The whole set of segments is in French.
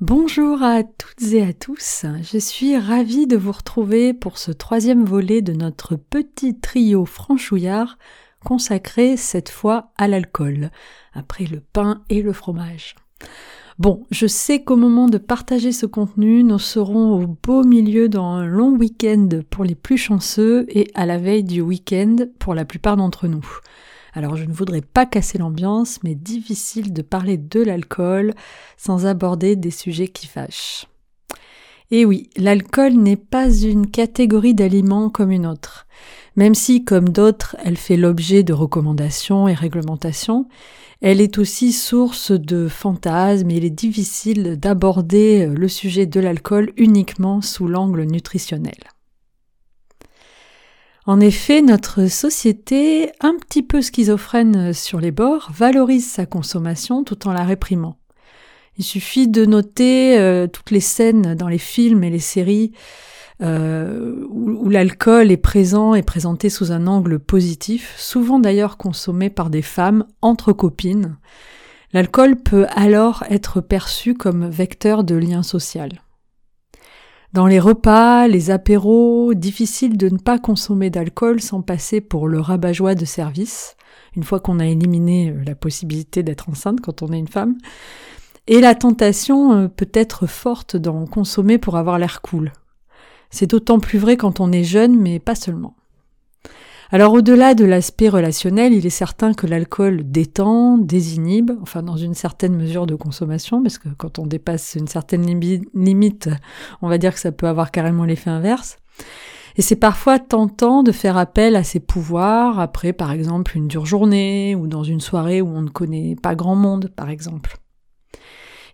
Bonjour à toutes et à tous, je suis ravie de vous retrouver pour ce troisième volet de notre petit trio franchouillard consacré cette fois à l'alcool, après le pain et le fromage. Bon, je sais qu'au moment de partager ce contenu, nous serons au beau milieu dans un long week-end pour les plus chanceux et à la veille du week-end pour la plupart d'entre nous. Alors je ne voudrais pas casser l'ambiance, mais difficile de parler de l'alcool sans aborder des sujets qui fâchent. Et oui, l'alcool n'est pas une catégorie d'aliments comme une autre. Même si, comme d'autres, elle fait l'objet de recommandations et réglementations, elle est aussi source de fantasmes et il est difficile d'aborder le sujet de l'alcool uniquement sous l'angle nutritionnel. En effet, notre société, un petit peu schizophrène sur les bords, valorise sa consommation tout en la réprimant. Il suffit de noter euh, toutes les scènes dans les films et les séries euh, où, l'alcool est présent et présenté sous un angle positif, souvent d'ailleurs consommé par des femmes entre copines. L'alcool peut alors être perçu comme vecteur de lien social. Dans les repas, les apéros, difficile de ne pas consommer d'alcool sans passer pour le rabat-joie de service, une fois qu'on a éliminé euh, la possibilité d'être enceinte quand on est une femme. Et la tentation euh, peut être forte d'en consommer pour avoir l'air cool. C'est d'autant plus vrai quand on est jeune, mais pas seulement. Alors au-delà de l'aspect relationnel, il est certain que l'alcool détend, désinhibe, enfin dans une certaine mesure de consommation, parce que quand on dépasse une certaine limite, on va dire que ça peut avoir carrément l'effet inverse. Et c'est parfois tentant de faire appel à ses pouvoirs après par exemple une dure journée ou dans une soirée où on ne connaît pas grand monde par exemple.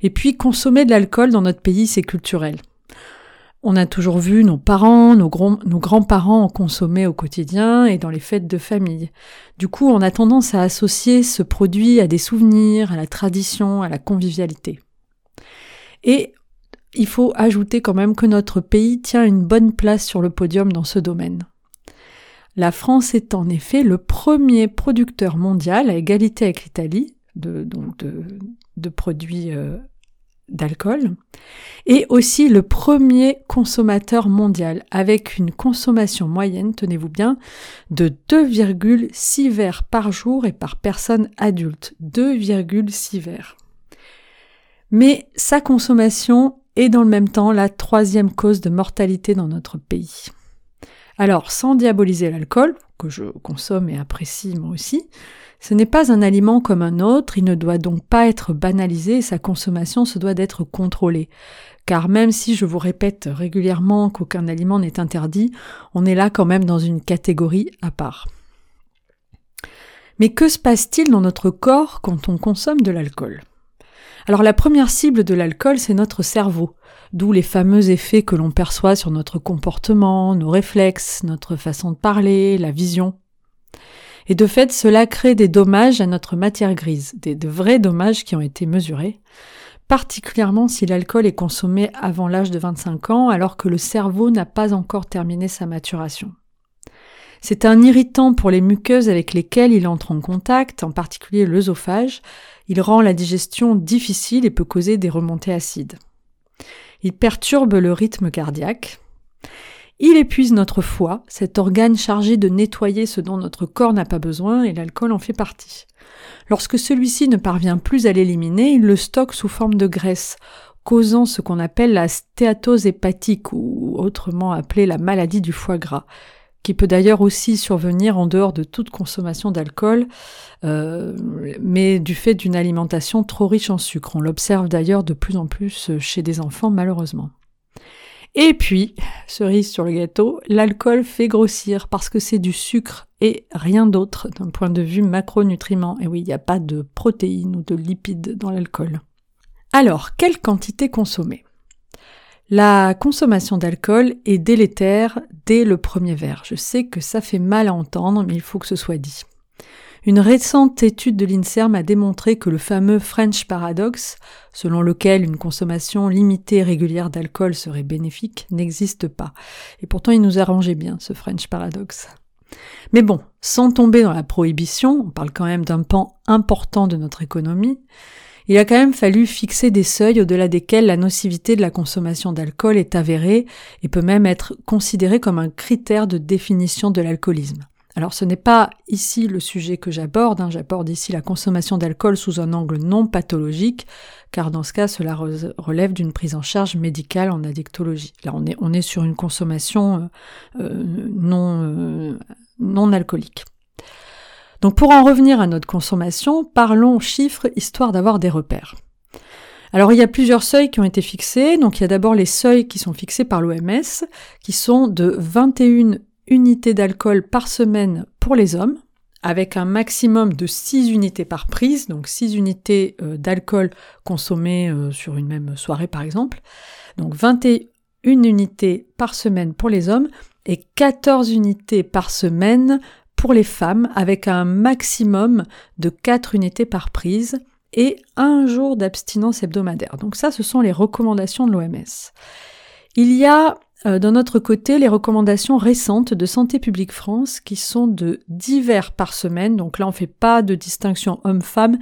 Et puis consommer de l'alcool dans notre pays c'est culturel. On a toujours vu nos parents, nos, grands-parents en consommer au quotidien et dans les fêtes de famille. Du coup, on a tendance à associer ce produit à des souvenirs, à la tradition, à la convivialité. Et il faut ajouter quand même que notre pays tient une bonne place sur le podium dans ce domaine. La France est en effet le premier producteur mondial à égalité avec l'Italie de, produits euh, d'alcool, et aussi le premier consommateur mondial, avec une consommation moyenne, tenez-vous bien, de 2,6 verres par jour et par personne adulte. 2,6 verres. Mais sa consommation est dans le même temps la troisième cause de mortalité dans notre pays. Alors, sans diaboliser l'alcool, que je consomme et apprécie moi aussi, ce n'est pas un aliment comme un autre, il ne doit donc pas être banalisé sa consommation se doit d'être contrôlée. Car même si je vous répète régulièrement qu'aucun aliment n'est interdit, on est là quand même dans une catégorie à part. Mais que se passe-t-il dans notre corps quand on consomme de l'alcool? Alors la première cible de l'alcool, c'est notre cerveau, d'où les fameux effets que l'on perçoit sur notre comportement, nos réflexes, notre façon de parler, la vision. Et de fait, cela crée des dommages à notre matière grise, des, de vrais dommages qui ont été mesurés, particulièrement si l'alcool est consommé avant l'âge de 25 ans alors que le cerveau n'a pas encore terminé sa maturation. C'est un irritant pour les muqueuses avec lesquelles il entre en contact, en particulier l'œsophage. Il rend la digestion difficile et peut causer des remontées acides. Il perturbe le rythme cardiaque. Il épuise notre foie, cet organe chargé de nettoyer ce dont notre corps n'a pas besoin, et l'alcool en fait partie. Lorsque celui-ci ne parvient plus à l'éliminer, il le stocke sous forme de graisse, causant ce qu'on appelle la stéatose hépatique, ou autrement appelée la maladie du foie gras, qui peut d'ailleurs aussi survenir en dehors de toute consommation d'alcool, euh, mais du fait d'une alimentation trop riche en sucre. On l'observe d'ailleurs de plus en plus chez des enfants malheureusement. Et puis, cerise sur le gâteau, l'alcool fait grossir parce que c'est du sucre et rien d'autre d'un point de vue macronutriments. Et oui, il n'y a pas de protéines ou de lipides dans l'alcool. Alors, quelle quantité consommer? La consommation d'alcool est délétère dès le premier verre. Je sais que ça fait mal à entendre, mais il faut que ce soit dit. Une récente étude de l'INSERM a démontré que le fameux French Paradox, selon lequel une consommation limitée et régulière d'alcool serait bénéfique, n'existe pas. Et pourtant il nous arrangeait bien, ce French Paradox. Mais bon, sans tomber dans la prohibition, on parle quand même d'un pan important de notre économie, il a quand même fallu fixer des seuils au-delà desquels la nocivité de la consommation d'alcool est avérée et peut même être considérée comme un critère de définition de l'alcoolisme. Alors ce n'est pas ici le sujet que j'aborde, hein. j'aborde ici la consommation d'alcool sous un angle non pathologique, car dans ce cas cela relève d'une prise en charge médicale en addictologie. Là on est, sur une consommation euh, euh, non, euh, non alcoolique. Donc pour en revenir à notre consommation, parlons chiffres histoire d'avoir des repères. Alors il y a plusieurs seuils qui ont été fixés. Donc il y a d'abord les seuils qui sont fixés par l'OMS, qui sont de 21 unités d'alcool par semaine pour les hommes, avec un maximum de 6 unités par prise, donc 6 unités euh, d'alcool consommées euh, sur une même soirée par exemple. Donc 21 unités par semaine pour les hommes et 14 unités par semaine pour les femmes avec un maximum de 4 unités par prise et un jour d'abstinence hebdomadaire. Donc ça, ce sont les recommandations de l'OMS. Il y a euh, d'un autre côté les recommandations récentes de Santé publique France qui sont de divers par semaine. Donc là, on ne fait pas de distinction homme-femme,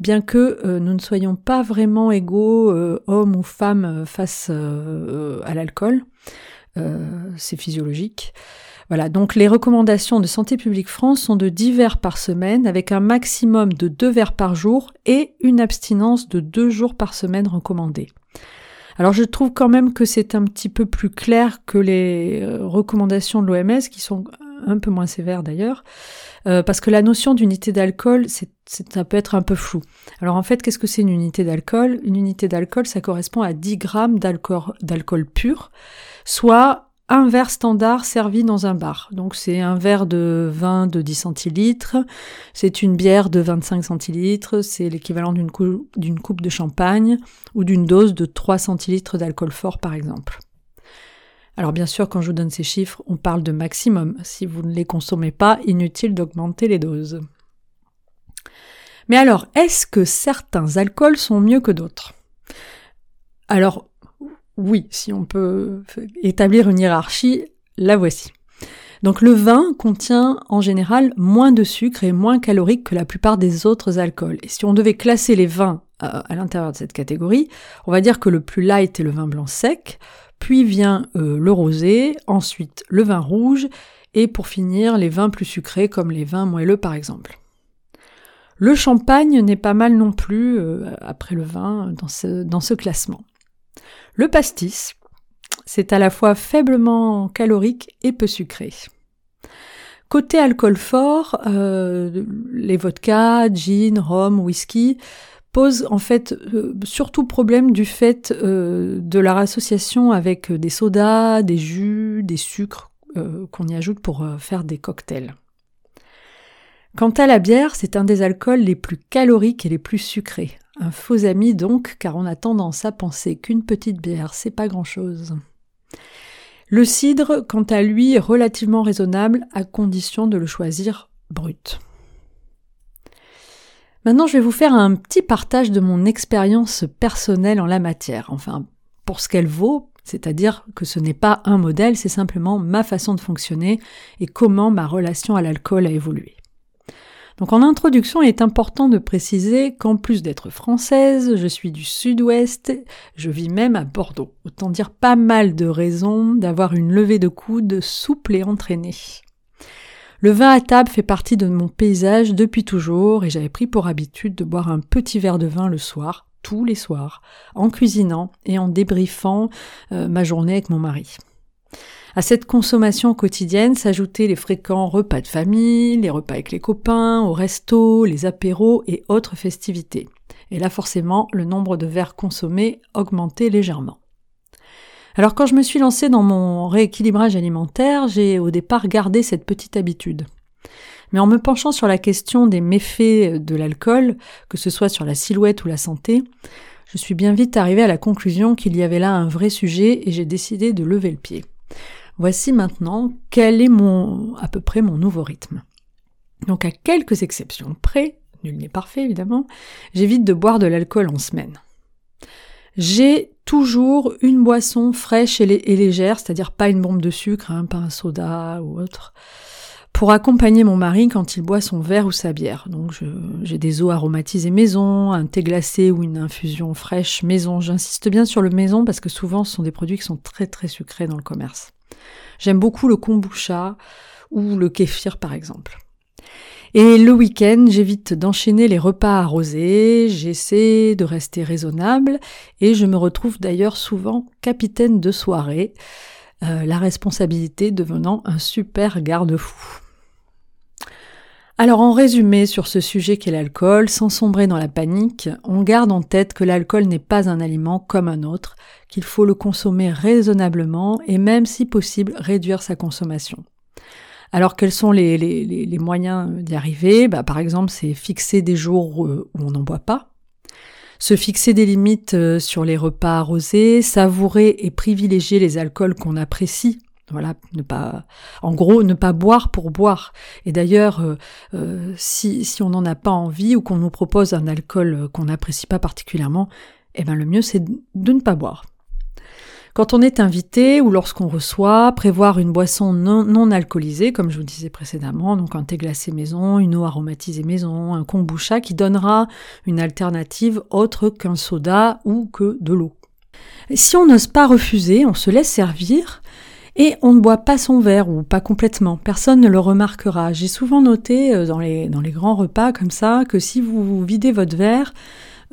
bien que euh, nous ne soyons pas vraiment égaux, euh, hommes ou femmes, face à l'alcool. C'est physiologique. Voilà, donc les recommandations de Santé publique France sont de 10 verres par semaine avec un maximum de 2 verres par jour et une abstinence de 2 jours par semaine recommandée. Alors je trouve quand même que c'est un petit peu plus clair que les euh, recommandations de l'OMS qui sont un peu moins sévères d'ailleurs, euh, parce que la notion d'unité d'alcool, c'est, ça peut être un peu flou. Alors en fait, qu'est-ce que c'est une unité d'alcool? Une unité d'alcool, ça correspond à 10 grammes d'alcool, d'alcool pur, soit un verre standard servi dans un bar. Donc c'est un verre de vin de 10 centilitres, c'est une bière de 25 centilitres, c'est l'équivalent d'une coupe de champagne ou d'une dose de 3 centilitres d'alcool fort par exemple. Alors bien sûr, quand je vous donne ces chiffres, on parle de maximum. Si vous ne les consommez pas, inutile d'augmenter les doses. Mais alors, est-ce que certains alcools sont mieux que d'autres? Alors, oui, si on peut établir une hiérarchie, la voici. Donc le vin contient en général moins de sucre et moins calorique que la plupart des autres alcools. Et si on devait classer les vins euh, à, l'intérieur de cette catégorie, on va dire que le plus light est le vin blanc sec, puis vient euh, le rosé, ensuite le vin rouge, et pour finir les vins plus sucrés comme les vins moelleux par exemple. Le champagne n'est pas mal non plus euh, après le vin dans ce classement. Le pastis, c'est à la fois faiblement calorique et peu sucré. Côté alcool fort, euh, les vodkas, gin, rhum, whisky posent en fait euh, surtout problème du fait euh, de leur association avec des sodas, des jus, des sucres qu'on y ajoute pour faire des cocktails. Quant à la bière, c'est un des alcools les plus caloriques et les plus sucrés. Un faux ami donc, car on a tendance à penser qu'une petite bière, c'est pas grand-chose. Le cidre, quant à lui, est relativement raisonnable à condition de le choisir brut. Maintenant, je vais vous faire un petit partage de mon expérience personnelle en la matière, enfin, pour ce qu'elle vaut, c'est-à-dire que ce n'est pas un modèle, c'est simplement ma façon de fonctionner et comment ma relation à l'alcool a évolué. Donc en introduction, il est important de préciser qu'en plus d'être française, je suis du sud-ouest, je vis même à Bordeaux. Autant dire pas mal de raisons d'avoir une levée de coude souple et entraînée. Le vin à table fait partie de mon paysage depuis toujours et j'avais pris pour habitude de boire un petit verre de vin le soir, tous les soirs, en cuisinant et en débriefant euh, ma journée avec mon mari. À cette consommation quotidienne s'ajoutaient les fréquents repas de famille, les repas avec les copains, au resto, les apéros et autres festivités. Et là forcément, le nombre de verres consommés augmentait légèrement. Alors quand je me suis lancée dans mon rééquilibrage alimentaire, j'ai au départ gardé cette petite habitude. Mais en me penchant sur la question des méfaits de l'alcool, que ce soit sur la silhouette ou la santé, je suis bien vite arrivée à la conclusion qu'il y avait là un vrai sujet et j'ai décidé de lever le pied. Voici maintenant quel est mon, à peu près mon nouveau rythme. Donc à quelques exceptions près, nul n'est parfait évidemment, j'évite de boire de l'alcool en semaine. J'ai toujours une boisson fraîche et, légère, c'est-à-dire pas une bombe de sucre, hein, pas un soda ou autre, pour accompagner mon mari quand il boit son verre ou sa bière. Donc j'ai des eaux aromatisées maison, un thé glacé ou une infusion fraîche maison. J'insiste bien sur le maison parce que souvent ce sont des produits qui sont très très sucrés dans le commerce. J'aime beaucoup le kombucha ou le kéfir par exemple. Et le week-end, j'évite d'enchaîner les repas arrosés, j'essaie de rester raisonnable et je me retrouve d'ailleurs souvent capitaine de soirée, euh, la responsabilité devenant un super garde-fou. Alors en résumé sur ce sujet qu'est l'alcool, sans sombrer dans la panique, on garde en tête que l'alcool n'est pas un aliment comme un autre, qu'il faut le consommer raisonnablement et même si possible réduire sa consommation. Alors quels sont les, moyens d'y arriver? Bah, Par exemple, c'est fixer des jours où on n'en boit pas, se fixer des limites euh, sur les repas arrosés, savourer et privilégier les alcools qu'on apprécie. Voilà, ne pas, en gros, ne pas boire pour boire. Et d'ailleurs, euh, euh, si, si on n'en a pas envie ou qu'on nous propose un alcool qu'on n'apprécie pas particulièrement, eh ben le mieux c'est de ne pas boire. Quand on est invité ou lorsqu'on reçoit, prévoir une boisson non, alcoolisée, comme je vous disais précédemment, donc un thé glacé maison, une eau aromatisée maison, un kombucha qui donnera une alternative autre qu'un soda ou que de l'eau. Si on n'ose pas refuser, on se laisse servir et on ne boit pas son verre ou pas complètement. Personne ne le remarquera. J'ai souvent noté euh, dans les, dans les grands repas comme ça que si vous videz votre verre,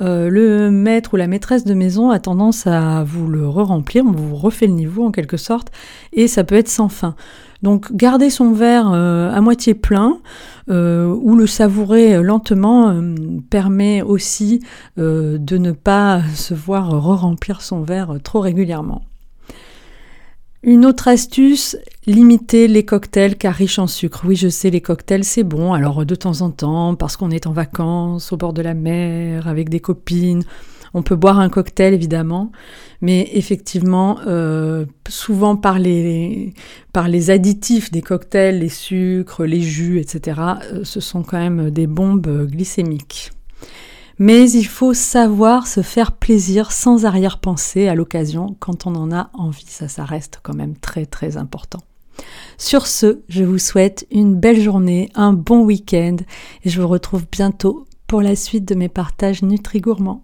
euh, le maître ou la maîtresse de maison a tendance à vous le re-remplir, on vous refait le niveau en quelque sorte, et ça peut être sans fin. Donc garder son verre euh, à moitié plein euh, ou le savourer lentement permet aussi de ne pas se voir re-remplir son verre trop régulièrement. Une autre astuce, limiter les cocktails car riches en sucre. Oui, je sais, les cocktails c'est bon, alors de temps en temps, parce qu'on est en vacances, au bord de la mer, avec des copines, on peut boire un cocktail évidemment, mais effectivement, euh, souvent par les, par les additifs des cocktails, les sucres, les jus, etc., euh, ce sont quand même des bombes glycémiques. Mais il faut savoir se faire plaisir sans arrière-pensée à l'occasion quand on en a envie. Ça, ça reste quand même très très important. Sur ce, je vous souhaite une belle journée, un bon week-end et je vous retrouve bientôt pour la suite de mes partages Nutri-Gourmands.